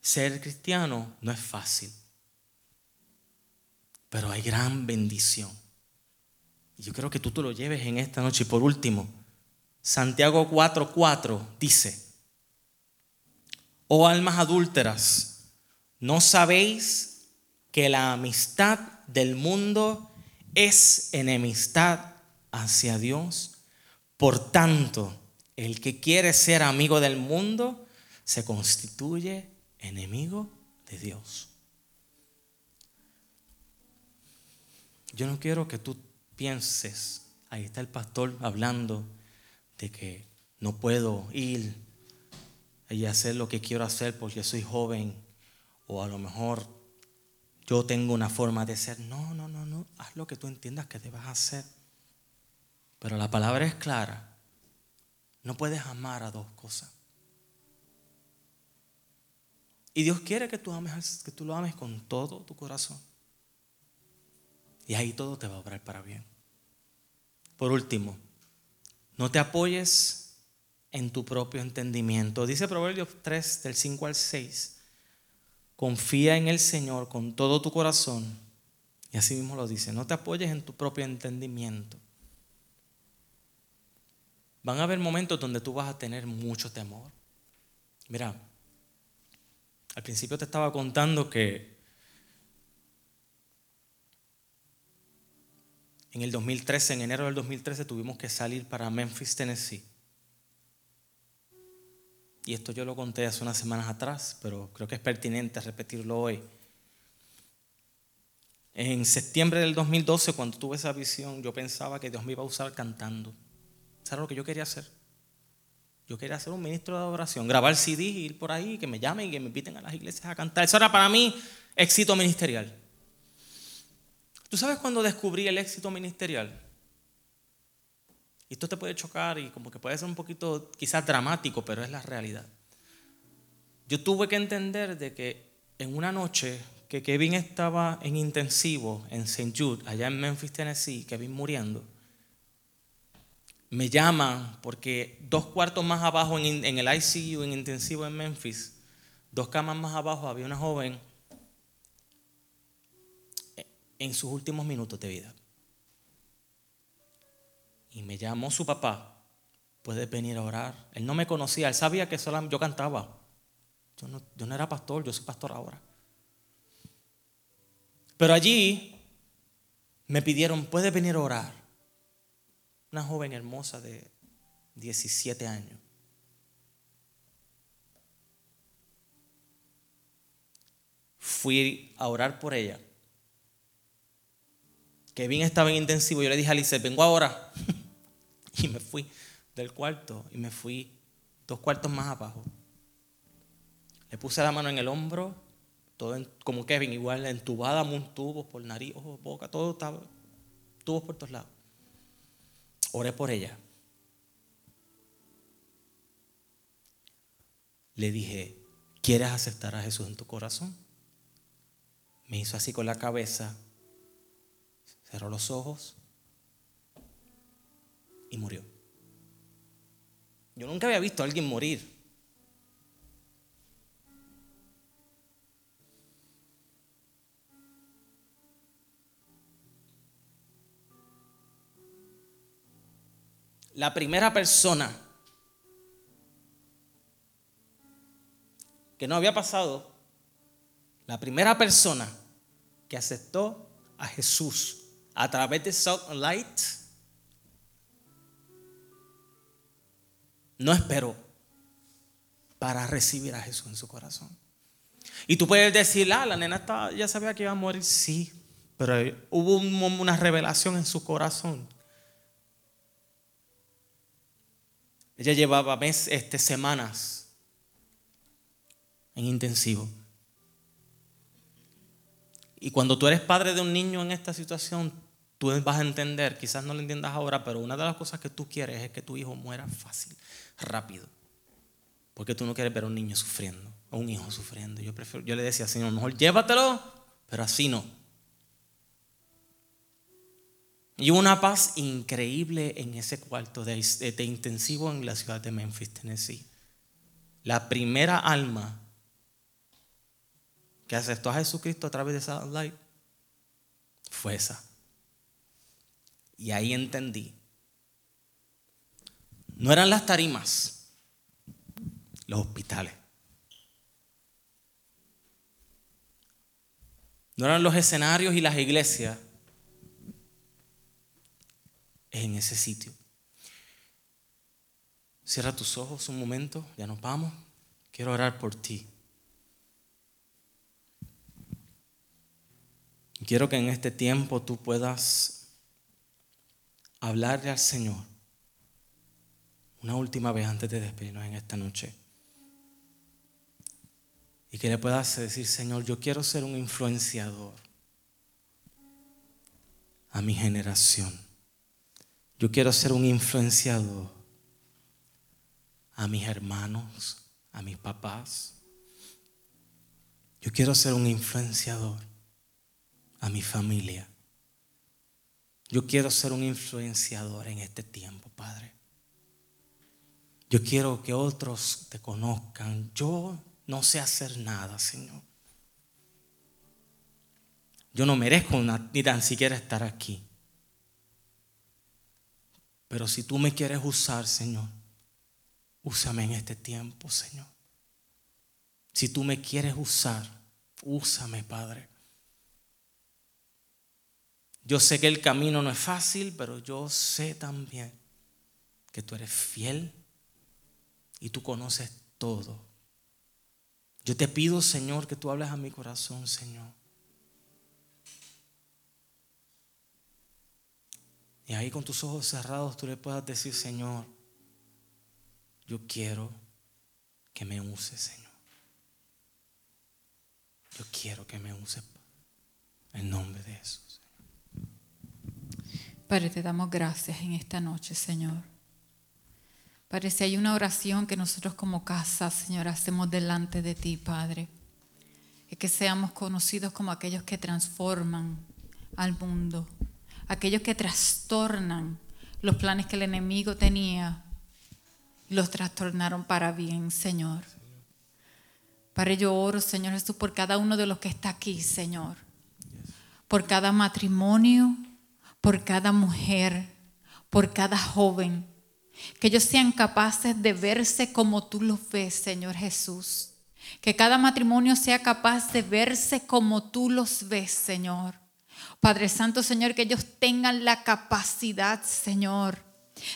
ser cristiano no es fácil, pero hay gran bendición. Yo creo que tú te lo lleves en esta noche. Y por último, Santiago 4:4 dice, oh almas adúlteras, ¿no sabéis que la amistad del mundo es enemistad hacia Dios? Por tanto, el que quiere ser amigo del mundo se constituye enemigo de Dios. Yo no quiero que tú pienses, ahí está el pastor hablando de que no puedo ir y hacer lo que quiero hacer porque soy joven o a lo mejor yo tengo una forma de ser. No, no, no, no. Haz lo que tú entiendas que debas hacer. Pero la palabra es clara. No puedes amar a dos cosas. Y Dios quiere que tú, ames, que tú lo ames con todo tu corazón. Y ahí todo te va a obrar para bien. Por último, no te apoyes en tu propio entendimiento. Dice Proverbios 3, del 5 al 6. Confía en el Señor con todo tu corazón. Y así mismo lo dice. No te apoyes en tu propio entendimiento. Van a haber momentos donde tú vas a tener mucho temor. Mira, al principio te estaba contando que en el 2013, en enero del 2013, tuvimos que salir para Memphis, Tennessee y esto yo lo conté hace unas semanas atrás, pero creo que es pertinente repetirlo hoy. En septiembre del 2012, cuando tuve esa visión, yo pensaba que Dios me iba a usar cantando. ¿Sabes lo que yo quería hacer? Yo quería ser un ministro de adoración, grabar CD, ir por ahí, que me llamen y que me inviten a las iglesias a cantar. Eso era para mí éxito ministerial. ¿Tú sabes cuando descubrí el éxito ministerial? Y esto te puede chocar y como que puede ser un poquito quizás dramático, pero es la realidad. Yo tuve que entender de que en una noche que Kevin estaba en intensivo en St. Jude, allá en Memphis, Tennessee, Kevin muriendo, me llaman porque dos cuartos más abajo en, en el ICU, en intensivo en Memphis, dos camas más abajo había una joven en sus últimos minutos de vida. Y me llamó su papá, puedes venir a orar. Él no me conocía, él sabía que solo yo cantaba. Yo no, era pastor, yo soy pastor ahora. Pero allí me pidieron, puedes venir a orar. Una joven hermosa de 17 años. Fui a orar por ella Kevin estaba en intensivo. Yo le dije a Alice, vengo ahora. *laughs* y me fui del cuarto y me fui dos cuartos más abajo. Le puse la mano en el hombro, todo como Kevin, igual entubada, un tubo por nariz, ojos, boca, todo estaba, tubos por todos lados. Oré por ella. Le dije, ¿quieres aceptar a Jesús en tu corazón? Me hizo así con la cabeza, cerró los ojos y murió. Yo nunca había visto a alguien morir. La primera persona que no había pasado, la primera persona que aceptó a Jesús a través de Salt Light, no esperó para recibir a Jesús en su corazón. Y tú puedes decir, ah, la nena estaba, ya sabía que iba a morir, sí, pero hubo una revelación en su corazón. Ella llevaba meses, este, semanas en intensivo. Y cuando tú eres padre de un niño en esta situación, tú vas a entender, quizás no lo entiendas ahora, pero una de las cosas que tú quieres es que tu hijo muera fácil, rápido. Porque tú no quieres ver a un niño sufriendo, o un hijo sufriendo. Yo, le decía, Señor, mejor llévatelo, pero así no. Y una paz increíble en ese cuarto de, de intensivo en la ciudad de Memphis, Tennessee. La primera alma que aceptó a Jesucristo a través de esa light fue esa. Y ahí entendí. No eran las tarimas, los hospitales. No eran los escenarios y las iglesias. Es en ese sitio. Cierra tus ojos un momento, ya nos vamos. Quiero orar por ti. Quiero que en este tiempo tú puedas hablarle al Señor una última vez antes de despedirnos en esta noche. Y que le puedas decir, Señor, yo quiero ser un influenciador a mi generación. Yo quiero ser un influenciador a mis hermanos, a mis papás. Yo quiero ser un influenciador a mi familia. Yo quiero ser un influenciador en este tiempo, Padre. Yo quiero que otros te conozcan. Yo no sé hacer nada, Señor. Yo no merezco ni tan siquiera estar aquí. Pero si tú me quieres usar, Señor, úsame en este tiempo, Señor. Si tú me quieres usar, úsame, Padre. Yo sé que el camino no es fácil, pero yo sé también que tú eres fiel y tú conoces todo. Yo te pido, Señor, que tú hables a mi corazón, Señor. Y ahí con tus ojos cerrados tú le puedas decir, Señor, yo quiero que me uses, Señor. Yo quiero que me uses en nombre de Jesús.
Padre, te damos gracias en esta noche, Señor. Padre, si hay una oración que nosotros como casa, Señor, hacemos delante de ti, Padre, es que seamos conocidos como aquellos que transforman al mundo, aquellos que trastornan los planes que el enemigo tenía y los trastornaron para bien, Señor. Padre, yo oro, Señor Jesús, por cada uno de los que está aquí, Señor, por cada matrimonio por cada mujer, por cada joven. Que ellos sean capaces de verse como tú los ves, Señor Jesús. Que cada matrimonio sea capaz de verse como tú los ves, Señor. Padre Santo, Señor, que ellos tengan la capacidad, Señor,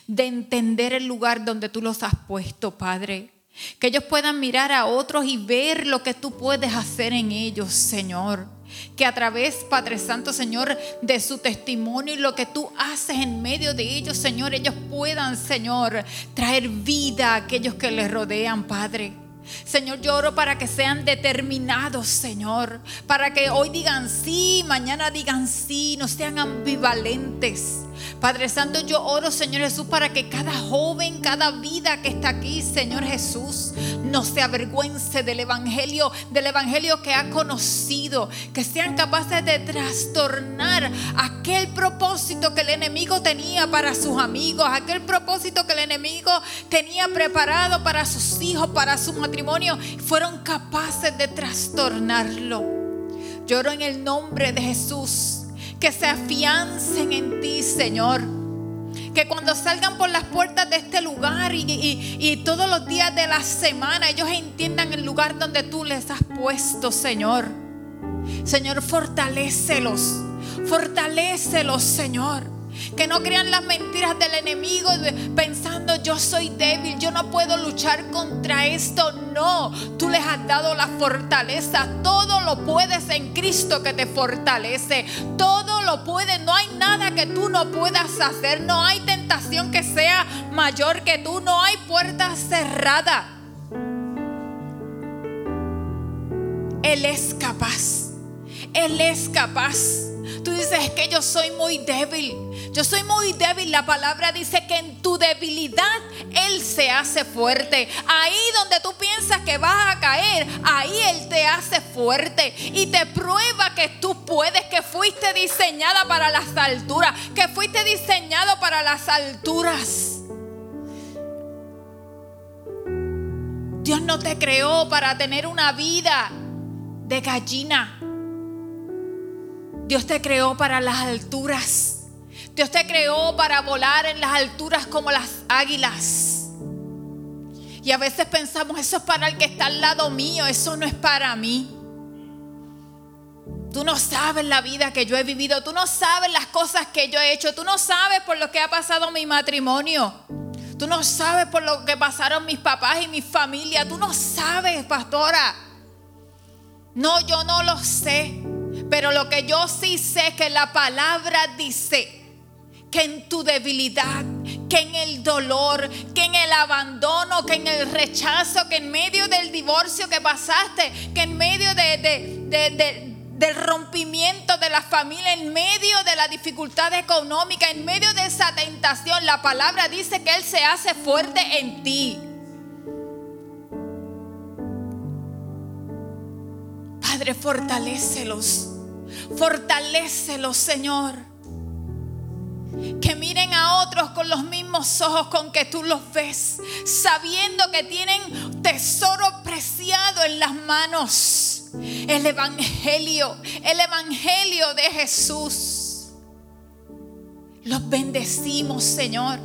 de entender el lugar donde tú los has puesto, Padre. Que ellos puedan mirar a otros y ver lo que tú puedes hacer en ellos, Señor. Que a través, Padre Santo, Señor, de su testimonio y lo que tú haces en medio de ellos, Señor, ellos puedan, Señor, traer vida a aquellos que les rodean, Padre. Señor, yo oro para que sean determinados, Señor. Para que hoy digan sí, mañana digan sí, no sean ambivalentes. Padre Santo, yo oro, Señor Jesús, para que cada joven, cada vida que está aquí, Señor Jesús, no se avergüence del Evangelio, del Evangelio que ha conocido, que sean capaces de trastornar aquel propósito que el enemigo tenía para sus amigos, aquel propósito que el enemigo tenía preparado para sus hijos, para su matrimonio, fueron capaces de trastornarlo. Lloro en el nombre de Jesús que se afiancen en ti, Señor. Que cuando salgan por las puertas de este lugar y, todos los días de la semana, ellos entiendan el lugar donde tú les has puesto, Señor. Señor, fortalécelos. Fortalécelos, Señor. Que no crean las mentiras del enemigo pensando yo soy débil, yo no puedo luchar contra esto. No, tú les has dado la fortaleza. Todo lo puedes en Cristo que te fortalece. Todo lo puedes. No hay nada que tú no puedas hacer. No hay tentación que sea mayor que tú. No hay puerta cerrada. Él es capaz. Él es capaz. Tú dices que yo soy muy débil. Yo soy muy débil. La palabra dice que en tu debilidad Él se hace fuerte. Ahí donde tú piensas que vas a caer, ahí Él te hace fuerte y te prueba que tú puedes, que fuiste diseñada para las alturas, que fuiste diseñado para las alturas. Dios no te creó para tener una vida de gallina. Dios te creó para las alturas. Dios te creó para volar en las alturas como las águilas. Y a veces pensamos, eso es para el que está al lado mío, eso no es para mí. Tú no sabes la vida que yo he vivido, tú no sabes las cosas que yo he hecho, tú no sabes por lo que ha pasado mi matrimonio. Tú no sabes por lo que pasaron mis papás y mi familia. Tú no sabes, pastora. No, yo no lo sé. Pero lo que yo sí sé que la palabra dice que en tu debilidad, que en el dolor, que en el abandono, que en el rechazo, que en medio del divorcio que pasaste, que en medio del rompimiento de la familia, en medio de la dificultad económica, en medio de esa tentación, la palabra dice que Él se hace fuerte en ti. Padre, fortalécelos. Fortalécelos, Señor que miren a otros con los mismos ojos con que tú los ves, sabiendo que tienen tesoro preciado en las manos. El Evangelio, el Evangelio de Jesús. Los bendecimos, Señor.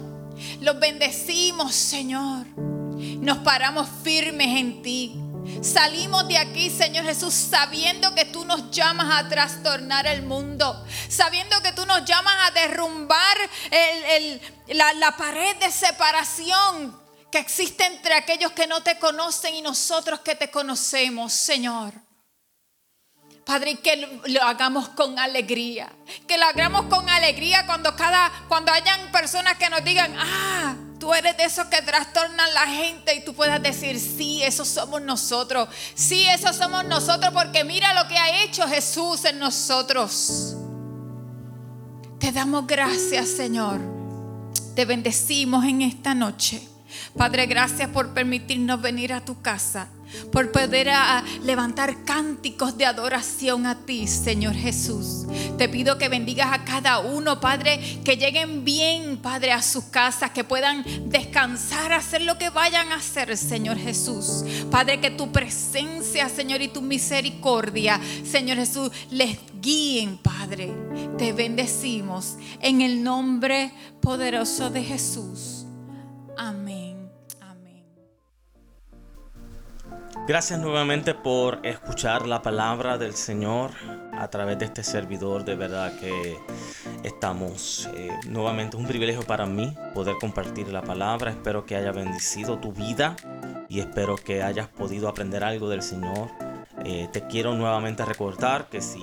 Los bendecimos, Señor. Nos paramos firmes en ti. Salimos de aquí, Señor Jesús, sabiendo que tú nos llamas a trastornar el mundo, sabiendo que tú nos llamas a derrumbar la, la pared de separación que existe entre aquellos que no te conocen y nosotros que te conocemos, Señor. Padre, que lo hagamos con alegría. Que lo hagamos con alegría cuando cada cuando hayan personas que nos digan, "Ah, Tú eres de esos que trastornan la gente y tú puedas decir, sí, esos somos nosotros. Sí, esos somos nosotros porque mira lo que ha hecho Jesús en nosotros. Te damos gracias, Señor. Te bendecimos en esta noche. Padre, gracias por permitirnos venir a tu casa por poder a, levantar cánticos de adoración a ti, Señor Jesús. Te pido que bendigas a cada uno, Padre, que lleguen bien, Padre, a sus casas, que puedan descansar, hacer lo que vayan a hacer, Señor Jesús. Padre, que tu presencia, Señor, y tu misericordia, Señor Jesús, les guíen, Padre. Te bendecimos en el nombre poderoso de Jesús.
Gracias nuevamente por escuchar la palabra del Señor a través de este servidor. De verdad que estamos eh, nuevamente. Es un privilegio para mí poder compartir la palabra. Espero que haya bendecido tu vida y espero que hayas podido aprender algo del Señor. Eh, te quiero nuevamente recordar que si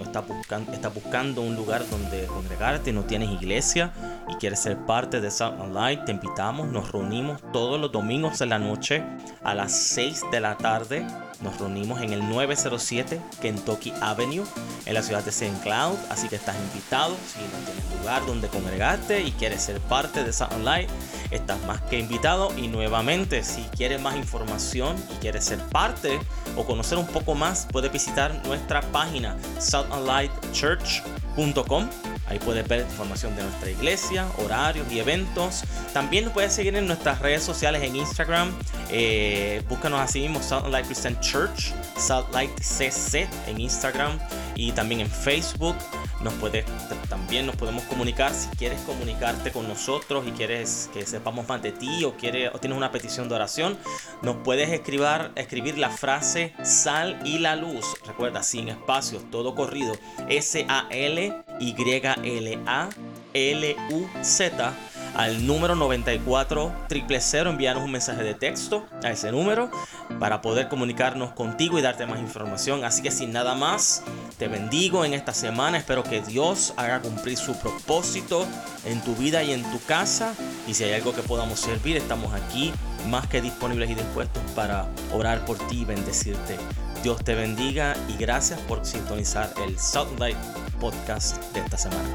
no estás buscando, un lugar donde congregarte, no tienes iglesia y quieres ser parte de South Online, te invitamos, nos reunimos todos los domingos en la noche a las 6 de la tarde nos reunimos en el 907 Kentucky Avenue en la ciudad de St. Cloud, así que estás invitado. Si no tienes lugar donde congregarte y quieres ser parte de Sound Light, estás más que invitado. Y nuevamente, si quieres más información y quieres ser parte o conocer un poco más, puedes visitar nuestra página soundandlightchurch.com Ahí puedes ver información de nuestra iglesia, horarios y eventos. También nos puedes seguir en nuestras redes sociales en Instagram. Eh, búscanos así mismo, Salt Light Christian Church, Salt Light CC en Instagram y también en Facebook. Nos puedes, también nos podemos comunicar si quieres comunicarte con nosotros y quieres que sepamos más de ti o, quieres, o tienes una petición de oración. Nos puedes escribir, escribir la frase sal y la luz. Recuerda, sin espacios, todo corrido. S-A-L-Y-L-A-L-U-Z al número 94 000 envíanos un mensaje de texto a ese número para poder comunicarnos contigo y darte más información. Así que sin nada más, te bendigo en esta semana. Espero que Dios haga cumplir su propósito en tu vida y en tu casa. Y si hay algo que podamos servir, estamos aquí más que disponibles y dispuestos para orar por ti y bendecirte. Dios te bendiga y gracias por sintonizar el Light Podcast de esta semana.